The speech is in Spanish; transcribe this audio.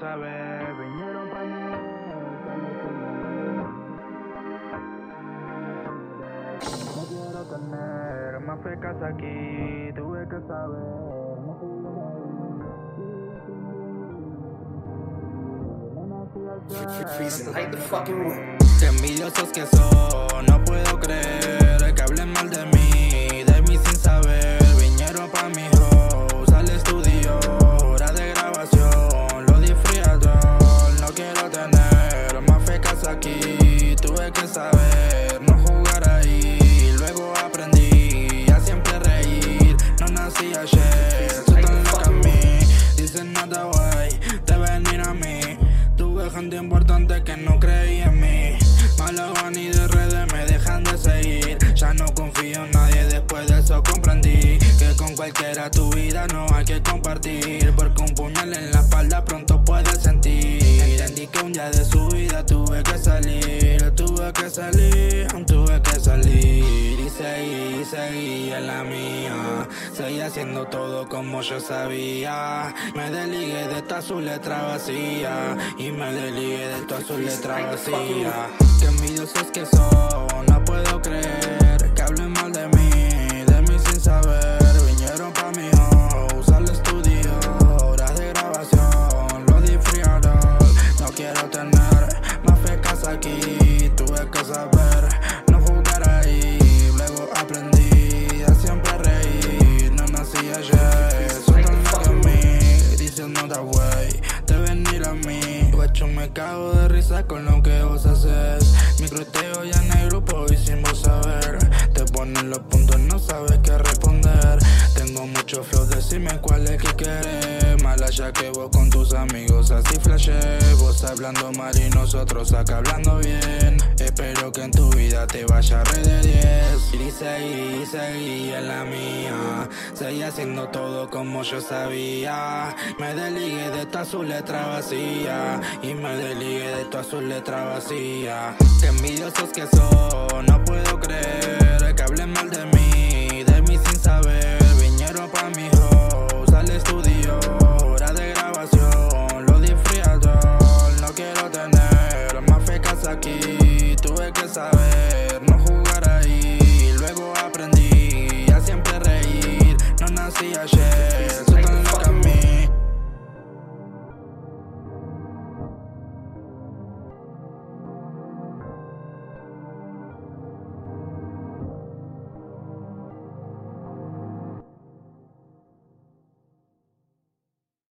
saber, vinieron pa' mí. No quiero tener más fecas aquí, tuve que saber. light the envidiosos que son, no puedo creer que hablen mal de mí, quiero tener más fecas aquí, tuve que saber, no jugar ahí. Luego aprendí a siempre reír, no nací ayer, soy tan loca a mí. Dicen nada guay, de venir a mí. Tuve gente importante que no creía en mí. Malos van y de redes me dejan de seguir. Ya no confío en nadie, después de eso comprendí que con cualquiera tu vida no hay que compartir. Salir, tuve que salir. Y seguí, seguí en la mía. Seguí haciendo todo como yo sabía. Me desligué de toda su letra vacía. Y me desligué de toda su letra vacía. Qué envidiosos que son, no puedo creer que hablen mal de mí, de mí sin saber. Vinieron pa' mi house, al estudio, horas de grabación, lo disfriaron. No quiero tener más fecas aquí, Guacho, me cago de risa con lo que vos haces. Mi cruteo ya en el grupo y sin vos saber. Te ponen los puntos, allá que vos con tus amigos así flashe. Vos hablando mal y nosotros acá hablando bien. Espero que en tu vida te vaya re de 10. Y seguí, seguí en la mía. Seguí haciendo todo como yo sabía. Me desligué de toda su letra vacía. Y me desligué de toda su letra vacía. Qué envidiosos que son, no puedo creer que hablen mal de mí, Tener. Más fecas aquí, tuve que saber,